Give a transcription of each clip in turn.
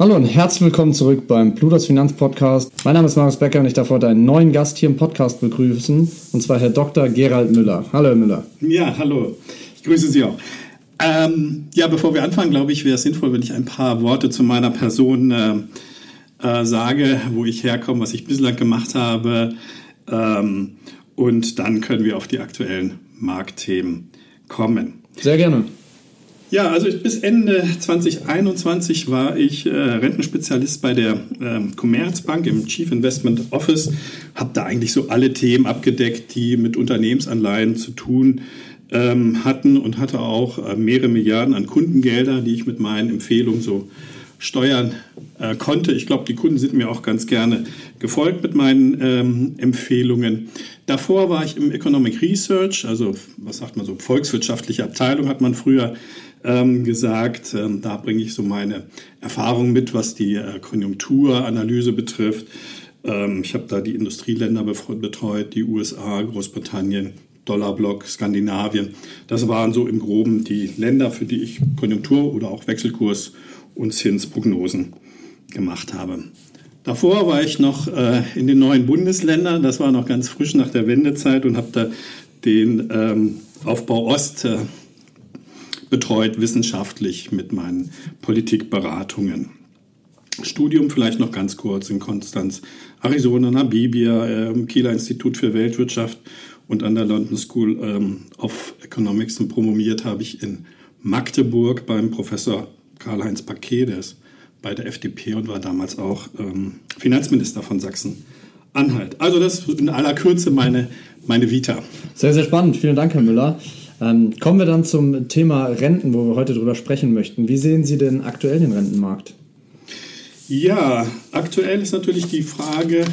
Hallo und herzlich willkommen zurück beim Plutos Finanz Podcast. Mein Name ist Marius Becker und ich darf heute einen neuen Gast hier im Podcast begrüßen, und zwar Herr Dr. Gerald Müller. Hallo, Herr Müller. Ja, hallo. Ich grüße Sie auch. Ähm, ja, bevor wir anfangen, glaube ich, wäre es sinnvoll, wenn ich ein paar Worte zu meiner Person äh, äh, sage, wo ich herkomme, was ich bislang gemacht habe. Ähm, und dann können wir auf die aktuellen Marktthemen kommen. Sehr gerne. Ja, also bis Ende 2021 war ich äh, Rentenspezialist bei der ähm, Commerzbank im Chief Investment Office, habe da eigentlich so alle Themen abgedeckt, die mit Unternehmensanleihen zu tun ähm, hatten und hatte auch äh, mehrere Milliarden an Kundengelder, die ich mit meinen Empfehlungen so steuern äh, konnte. Ich glaube, die Kunden sind mir auch ganz gerne gefolgt mit meinen ähm, Empfehlungen. Davor war ich im Economic Research, also was sagt man so, volkswirtschaftliche Abteilung hat man früher ähm, gesagt. Ähm, da bringe ich so meine Erfahrungen mit, was die äh, Konjunkturanalyse betrifft. Ähm, ich habe da die Industrieländer betreut, die USA, Großbritannien, Dollarblock, Skandinavien. Das waren so im Groben die Länder, für die ich Konjunktur- oder auch Wechselkurs- und Zinsprognosen gemacht habe. Davor war ich noch äh, in den neuen Bundesländern, das war noch ganz frisch nach der Wendezeit und habe da den ähm, Aufbau Ost äh, betreut wissenschaftlich mit meinen Politikberatungen. Studium vielleicht noch ganz kurz in Konstanz, Arizona, Namibia, äh, Kieler Institut für Weltwirtschaft und an der London School ähm, of Economics und promoviert habe ich in Magdeburg beim Professor Karl-Heinz Paquet, der ist bei der FDP und war damals auch ähm, Finanzminister von Sachsen-Anhalt. Also das in aller Kürze meine, meine Vita. Sehr, sehr spannend. Vielen Dank, Herr Müller. Ähm, kommen wir dann zum Thema Renten, wo wir heute drüber sprechen möchten. Wie sehen Sie denn aktuell den Rentenmarkt? Ja, aktuell ist natürlich die Frage,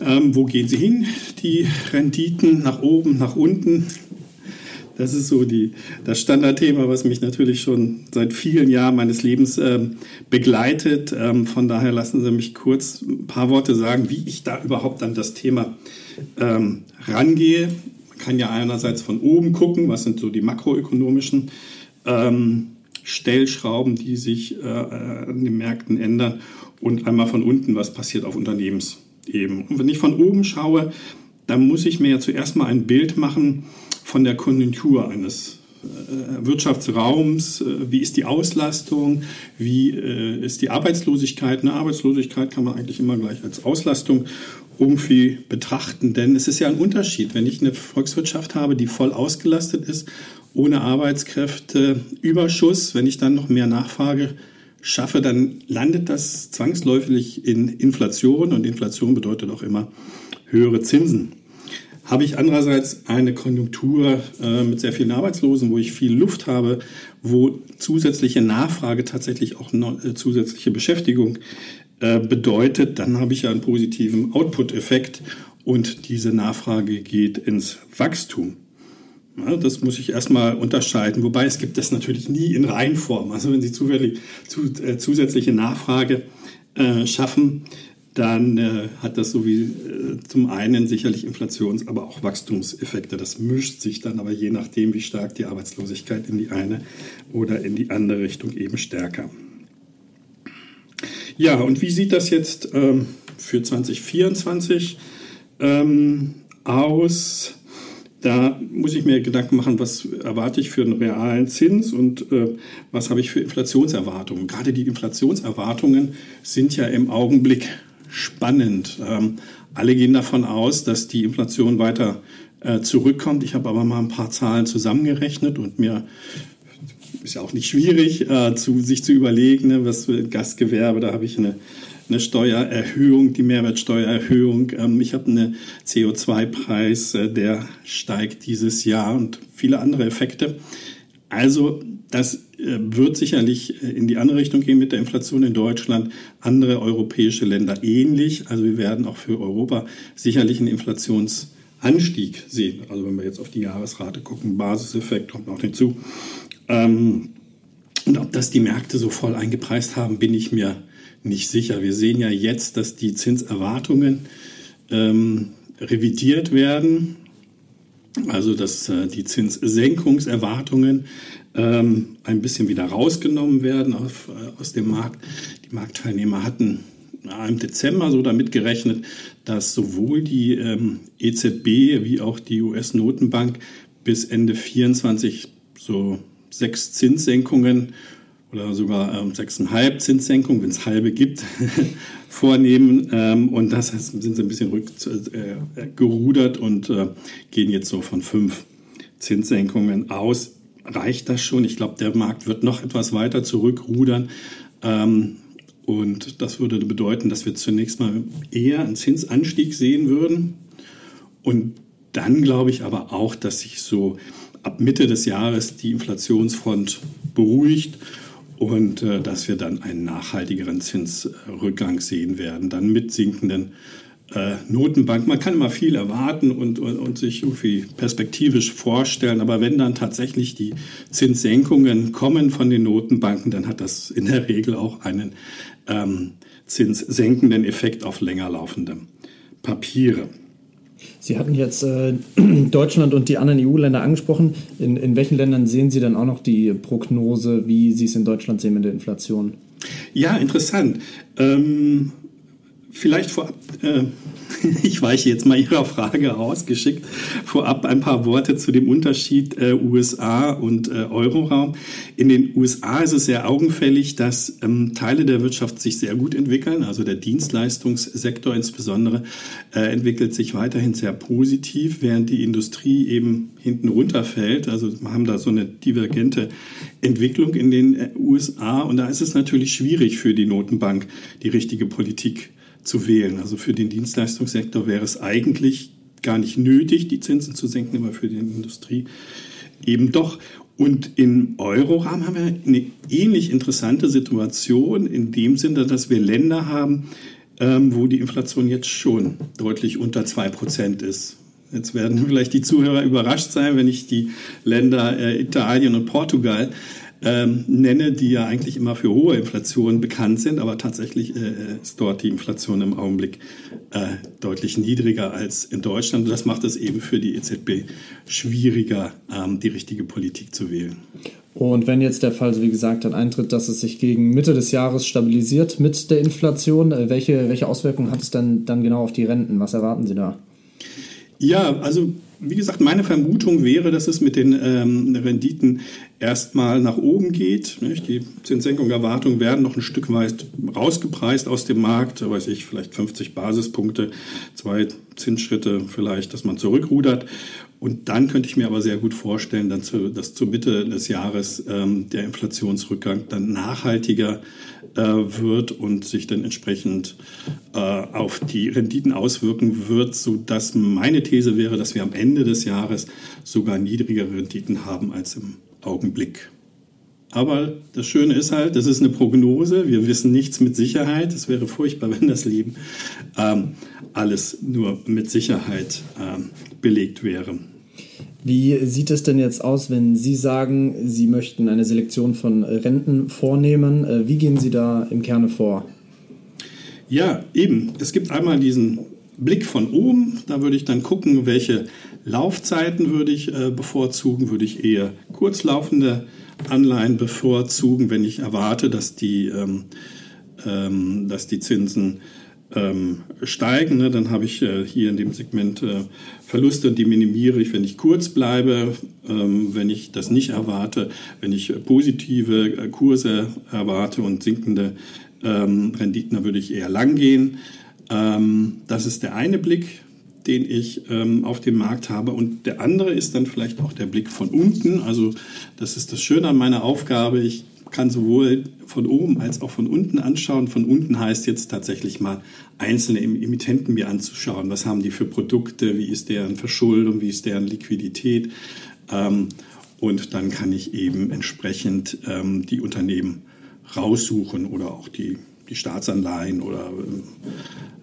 ähm, wo gehen sie hin? Die Renditen nach oben, nach unten. Das ist so die, das Standardthema, was mich natürlich schon seit vielen Jahren meines Lebens ähm, begleitet. Ähm, von daher lassen Sie mich kurz ein paar Worte sagen, wie ich da überhaupt an das Thema ähm, rangehe kann ja einerseits von oben gucken, was sind so die makroökonomischen ähm, Stellschrauben, die sich äh, an den Märkten ändern und einmal von unten, was passiert auf Unternehmensebene. Und wenn ich von oben schaue, dann muss ich mir ja zuerst mal ein Bild machen von der Konjunktur eines äh, Wirtschaftsraums, äh, wie ist die Auslastung, wie äh, ist die Arbeitslosigkeit. Eine Arbeitslosigkeit kann man eigentlich immer gleich als Auslastung irgendwie betrachten. Denn es ist ja ein Unterschied, wenn ich eine Volkswirtschaft habe, die voll ausgelastet ist, ohne Arbeitskräfte, Überschuss, wenn ich dann noch mehr Nachfrage schaffe, dann landet das zwangsläufig in Inflation und Inflation bedeutet auch immer höhere Zinsen. Habe ich andererseits eine Konjunktur äh, mit sehr vielen Arbeitslosen, wo ich viel Luft habe, wo zusätzliche Nachfrage tatsächlich auch noch, äh, zusätzliche Beschäftigung äh, bedeutet, dann habe ich ja einen positiven Output-Effekt und diese Nachfrage geht ins Wachstum. Ja, das muss ich erstmal unterscheiden. Wobei es gibt das natürlich nie in Reihenform. Also wenn Sie zufällig zu, äh, zusätzliche Nachfrage äh, schaffen, dann äh, hat das so wie äh, zum einen sicherlich Inflations-, aber auch Wachstumseffekte. Das mischt sich dann aber je nachdem, wie stark die Arbeitslosigkeit in die eine oder in die andere Richtung eben stärker. Ja, und wie sieht das jetzt ähm, für 2024 ähm, aus? Da muss ich mir Gedanken machen, was erwarte ich für einen realen Zins und äh, was habe ich für Inflationserwartungen. Gerade die Inflationserwartungen sind ja im Augenblick spannend. Ähm, alle gehen davon aus, dass die Inflation weiter äh, zurückkommt. Ich habe aber mal ein paar Zahlen zusammengerechnet und mir ist ja auch nicht schwierig, äh, zu, sich zu überlegen, ne, was für Gastgewerbe, da habe ich eine, eine Steuererhöhung, die Mehrwertsteuererhöhung. Ähm, ich habe einen CO2-Preis, äh, der steigt dieses Jahr und viele andere Effekte. Also das äh, wird sicherlich äh, in die andere Richtung gehen mit der Inflation in Deutschland. Andere europäische Länder ähnlich. Also wir werden auch für Europa sicherlich einen Inflationsanstieg sehen. Also wenn wir jetzt auf die Jahresrate gucken, Basiseffekt kommt noch hinzu. Ähm, und ob das die Märkte so voll eingepreist haben, bin ich mir nicht sicher. Wir sehen ja jetzt, dass die Zinserwartungen ähm, revidiert werden. Also dass äh, die Zinssenkungserwartungen ähm, ein bisschen wieder rausgenommen werden auf, äh, aus dem Markt. Die Marktteilnehmer hatten im Dezember so damit gerechnet, dass sowohl die ähm, EZB wie auch die US-Notenbank bis Ende 24 so sechs Zinssenkungen oder sogar ähm, sechseinhalb Zinssenkungen, wenn es halbe gibt, vornehmen. Ähm, und das sind sie ein bisschen rückgerudert äh, und äh, gehen jetzt so von fünf Zinssenkungen aus reicht das schon. Ich glaube, der Markt wird noch etwas weiter zurückrudern. Ähm, und das würde bedeuten, dass wir zunächst mal eher einen Zinsanstieg sehen würden. Und dann glaube ich aber auch, dass sich so ab Mitte des Jahres die Inflationsfront beruhigt und äh, dass wir dann einen nachhaltigeren Zinsrückgang sehen werden, dann mit sinkenden äh, Notenbank. Man kann immer viel erwarten und, und, und, sich irgendwie perspektivisch vorstellen, aber wenn dann tatsächlich die Zinssenkungen kommen von den Notenbanken, dann hat das in der Regel auch einen ähm, zinssenkenden Effekt auf länger laufende Papiere. Sie hatten jetzt äh, Deutschland und die anderen EU-Länder angesprochen. In, in welchen Ländern sehen Sie dann auch noch die Prognose, wie Sie es in Deutschland sehen mit der Inflation? Ja, interessant. Ähm, Vielleicht vorab, äh, ich weiche jetzt mal Ihrer Frage ausgeschickt, vorab ein paar Worte zu dem Unterschied äh, USA und äh, Euroraum. In den USA ist es sehr augenfällig, dass ähm, Teile der Wirtschaft sich sehr gut entwickeln, also der Dienstleistungssektor insbesondere äh, entwickelt sich weiterhin sehr positiv, während die Industrie eben hinten runterfällt. Also wir haben da so eine divergente Entwicklung in den äh, USA und da ist es natürlich schwierig für die Notenbank, die richtige Politik zu wählen. Also für den Dienstleistungssektor wäre es eigentlich gar nicht nötig, die Zinsen zu senken, aber für die Industrie eben doch. Und im Euroraum haben wir eine ähnlich interessante Situation in dem Sinne, dass wir Länder haben, ähm, wo die Inflation jetzt schon deutlich unter zwei Prozent ist. Jetzt werden vielleicht die Zuhörer überrascht sein, wenn ich die Länder äh, Italien und Portugal ähm, nenne, die ja eigentlich immer für hohe Inflation bekannt sind, aber tatsächlich äh, ist dort die Inflation im Augenblick äh, deutlich niedriger als in Deutschland. Und das macht es eben für die EZB schwieriger, ähm, die richtige Politik zu wählen. Und wenn jetzt der Fall, wie gesagt, dann eintritt, dass es sich gegen Mitte des Jahres stabilisiert mit der Inflation, äh, welche, welche Auswirkungen hat es denn dann genau auf die Renten? Was erwarten Sie da? Ja, also wie gesagt, meine Vermutung wäre, dass es mit den ähm, Renditen erstmal nach oben geht. Nicht? Die Zinssenkungserwartungen werden noch ein Stück weit rausgepreist aus dem Markt, weiß ich, vielleicht 50 Basispunkte, zwei Zinsschritte vielleicht, dass man zurückrudert. Und dann könnte ich mir aber sehr gut vorstellen, dass zur Mitte des Jahres ähm, der Inflationsrückgang dann nachhaltiger äh, wird und sich dann entsprechend äh, auf die Renditen auswirken wird, sodass meine These wäre, dass wir am Ende des Jahres sogar niedrigere Renditen haben als im Augenblick. Aber das Schöne ist halt, das ist eine Prognose. Wir wissen nichts mit Sicherheit. Es wäre furchtbar, wenn das Leben ähm, alles nur mit Sicherheit ähm, belegt wäre. Wie sieht es denn jetzt aus, wenn Sie sagen, Sie möchten eine Selektion von Renten vornehmen? Äh, wie gehen Sie da im Kerne vor? Ja, eben. Es gibt einmal diesen Blick von oben. Da würde ich dann gucken, welche Laufzeiten würde ich äh, bevorzugen. Würde ich eher kurzlaufende Anleihen bevorzugen, wenn ich erwarte, dass die, ähm, ähm, dass die Zinsen ähm, steigen, ne, dann habe ich äh, hier in dem Segment äh, Verluste und die minimiere ich, wenn ich kurz bleibe, ähm, wenn ich das nicht erwarte, wenn ich positive äh, Kurse erwarte und sinkende ähm, Renditen, dann würde ich eher lang gehen. Ähm, das ist der eine Blick. den ich ähm, auf dem Markt habe. Und der andere ist dann vielleicht auch der Blick von unten. Also das ist das Schöne an meiner Aufgabe. Ich kann sowohl von oben als auch von unten anschauen. Von unten heißt jetzt tatsächlich mal einzelne Emittenten mir anzuschauen. Was haben die für Produkte? Wie ist deren Verschuldung? Wie ist deren Liquidität? Ähm, und dann kann ich eben entsprechend ähm, die Unternehmen raussuchen oder auch die, die Staatsanleihen oder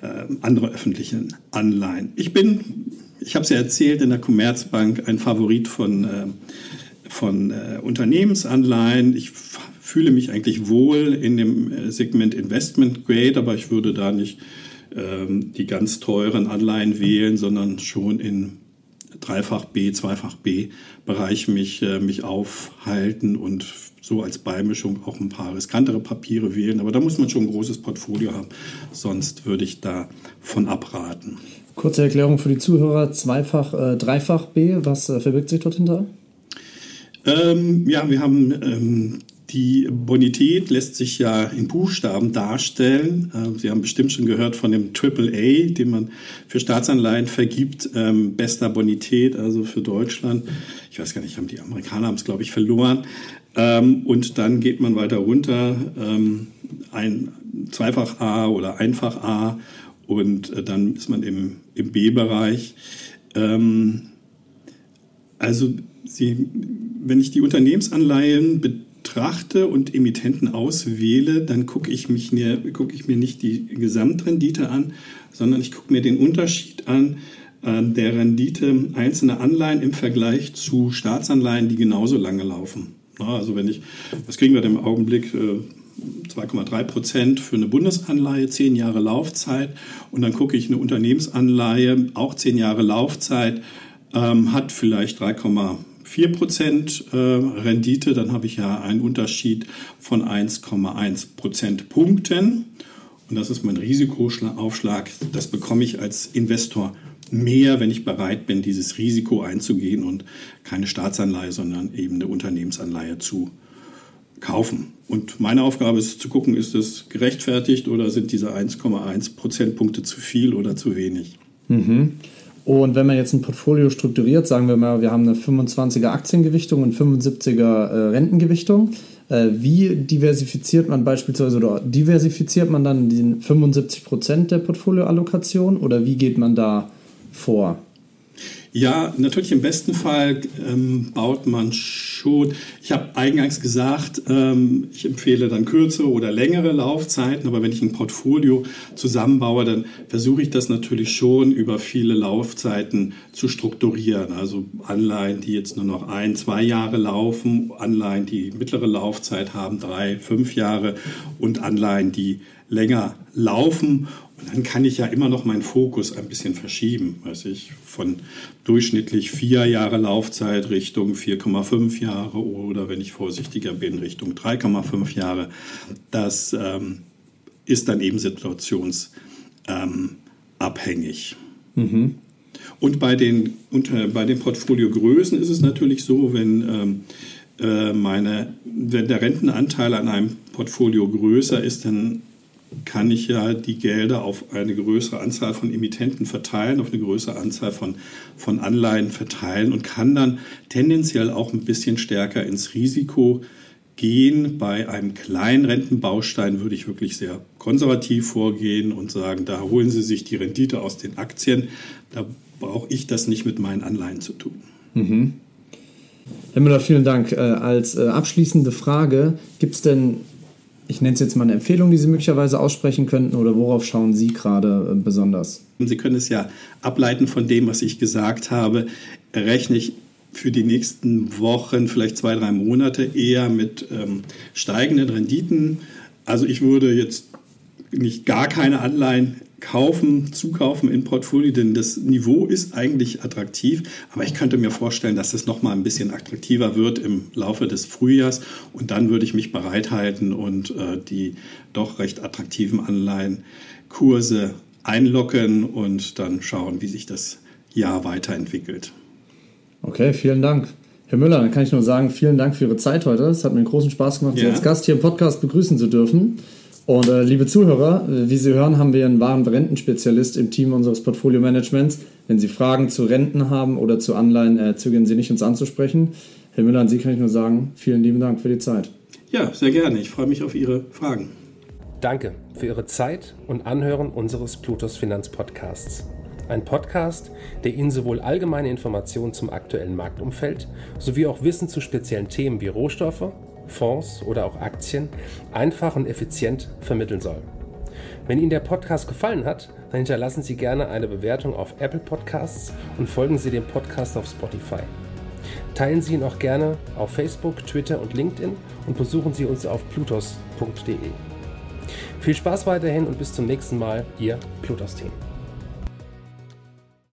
äh, andere öffentliche Anleihen. Ich bin, ich habe es ja erzählt, in der Commerzbank ein Favorit von, äh, von äh, Unternehmensanleihen. Ich fühle mich eigentlich wohl in dem äh, Segment Investment Grade, aber ich würde da nicht ähm, die ganz teuren Anleihen wählen, sondern schon in Dreifach B, Zweifach B Bereich mich, äh, mich aufhalten und so als Beimischung auch ein paar riskantere Papiere wählen. Aber da muss man schon ein großes Portfolio haben, sonst würde ich davon abraten. Kurze Erklärung für die Zuhörer: Zweifach, äh, Dreifach B, was äh, verbirgt sich dort hinter? Ähm, ja, wir haben ähm, die Bonität lässt sich ja in Buchstaben darstellen. Ähm, Sie haben bestimmt schon gehört von dem AAA, den man für Staatsanleihen vergibt. Ähm, bester Bonität, also für Deutschland. Ich weiß gar nicht, haben die Amerikaner haben es, glaube ich, verloren. Ähm, und dann geht man weiter runter, ein Zweifach A oder Einfach A und äh, dann ist man im, im B-Bereich. Also Sie, wenn ich die Unternehmensanleihen betrachte und Emittenten auswähle, dann gucke ich, mich mir, guck ich mir nicht die Gesamtrendite an, sondern ich gucke mir den Unterschied an äh, der Rendite einzelner Anleihen im Vergleich zu Staatsanleihen, die genauso lange laufen. Na, also wenn ich, was kriegen wir denn im Augenblick? Äh, 2,3 Prozent für eine Bundesanleihe, zehn Jahre Laufzeit. Und dann gucke ich eine Unternehmensanleihe, auch zehn Jahre Laufzeit, ähm, hat vielleicht 3, 4% äh, Rendite, dann habe ich ja einen Unterschied von 1,1 Prozentpunkten. Und das ist mein Risikoaufschlag. Das bekomme ich als Investor mehr, wenn ich bereit bin, dieses Risiko einzugehen und keine Staatsanleihe, sondern eben eine Unternehmensanleihe zu kaufen. Und meine Aufgabe ist zu gucken, ist das gerechtfertigt oder sind diese 1,1 Prozentpunkte zu viel oder zu wenig. Mhm. Und wenn man jetzt ein Portfolio strukturiert, sagen wir mal, wir haben eine 25er Aktiengewichtung und 75er äh, Rentengewichtung, äh, wie diversifiziert man beispielsweise oder diversifiziert man dann die 75 Prozent der Portfolioallokation oder wie geht man da vor? Ja, natürlich im besten Fall ähm, baut man schon. Ich habe eingangs gesagt, ähm, ich empfehle dann kürzere oder längere Laufzeiten, aber wenn ich ein Portfolio zusammenbaue, dann versuche ich das natürlich schon über viele Laufzeiten zu strukturieren. Also Anleihen, die jetzt nur noch ein, zwei Jahre laufen, Anleihen, die mittlere Laufzeit haben, drei, fünf Jahre und Anleihen, die länger laufen. Und dann kann ich ja immer noch meinen Fokus ein bisschen verschieben. Weiß ich, von durchschnittlich vier Jahre Laufzeit Richtung 4,5 Jahre oder wenn ich vorsichtiger bin, Richtung 3,5 Jahre. Das ähm, ist dann eben situationsabhängig. Ähm, mhm. Und bei den, unter, bei den Portfoliogrößen ist es natürlich so, wenn, ähm, äh, meine, wenn der Rentenanteil an einem Portfolio größer ist, dann kann ich ja die Gelder auf eine größere Anzahl von Emittenten verteilen, auf eine größere Anzahl von, von Anleihen verteilen und kann dann tendenziell auch ein bisschen stärker ins Risiko gehen. Bei einem kleinen Rentenbaustein würde ich wirklich sehr konservativ vorgehen und sagen, da holen Sie sich die Rendite aus den Aktien. Da brauche ich das nicht mit meinen Anleihen zu tun. Mhm. Herr Müller, vielen Dank. Äh, als äh, abschließende Frage, gibt es denn ich nenne es jetzt mal eine Empfehlung, die Sie möglicherweise aussprechen könnten oder worauf schauen Sie gerade äh, besonders? Sie können es ja ableiten von dem, was ich gesagt habe. Rechne ich für die nächsten Wochen, vielleicht zwei, drei Monate eher mit ähm, steigenden Renditen. Also ich würde jetzt nicht gar keine Anleihen kaufen, zukaufen in Portfolio, denn das Niveau ist eigentlich attraktiv, aber ich könnte mir vorstellen, dass es noch mal ein bisschen attraktiver wird im Laufe des Frühjahrs und dann würde ich mich bereithalten und äh, die doch recht attraktiven Anleihenkurse einlocken und dann schauen, wie sich das Jahr weiterentwickelt. Okay, vielen Dank. Herr Müller, dann kann ich nur sagen, vielen Dank für Ihre Zeit heute. Es hat mir einen großen Spaß gemacht, ja. Sie als Gast hier im Podcast begrüßen zu dürfen. Und äh, liebe Zuhörer, wie Sie hören, haben wir einen wahren Rentenspezialist im Team unseres Portfolio-Managements. Wenn Sie Fragen zu Renten haben oder zu Anleihen, äh, zögern Sie nicht, uns anzusprechen. Herr Müller, an Sie kann ich nur sagen, vielen lieben Dank für die Zeit. Ja, sehr gerne. Ich freue mich auf Ihre Fragen. Danke für Ihre Zeit und Anhören unseres Plutos Finanzpodcasts. Ein Podcast, der Ihnen sowohl allgemeine Informationen zum aktuellen Marktumfeld sowie auch Wissen zu speziellen Themen wie Rohstoffe, Fonds oder auch Aktien einfach und effizient vermitteln soll. Wenn Ihnen der Podcast gefallen hat, dann hinterlassen Sie gerne eine Bewertung auf Apple Podcasts und folgen Sie dem Podcast auf Spotify. Teilen Sie ihn auch gerne auf Facebook, Twitter und LinkedIn und besuchen Sie uns auf plutos.de. Viel Spaß weiterhin und bis zum nächsten Mal, Ihr Plutos-Team.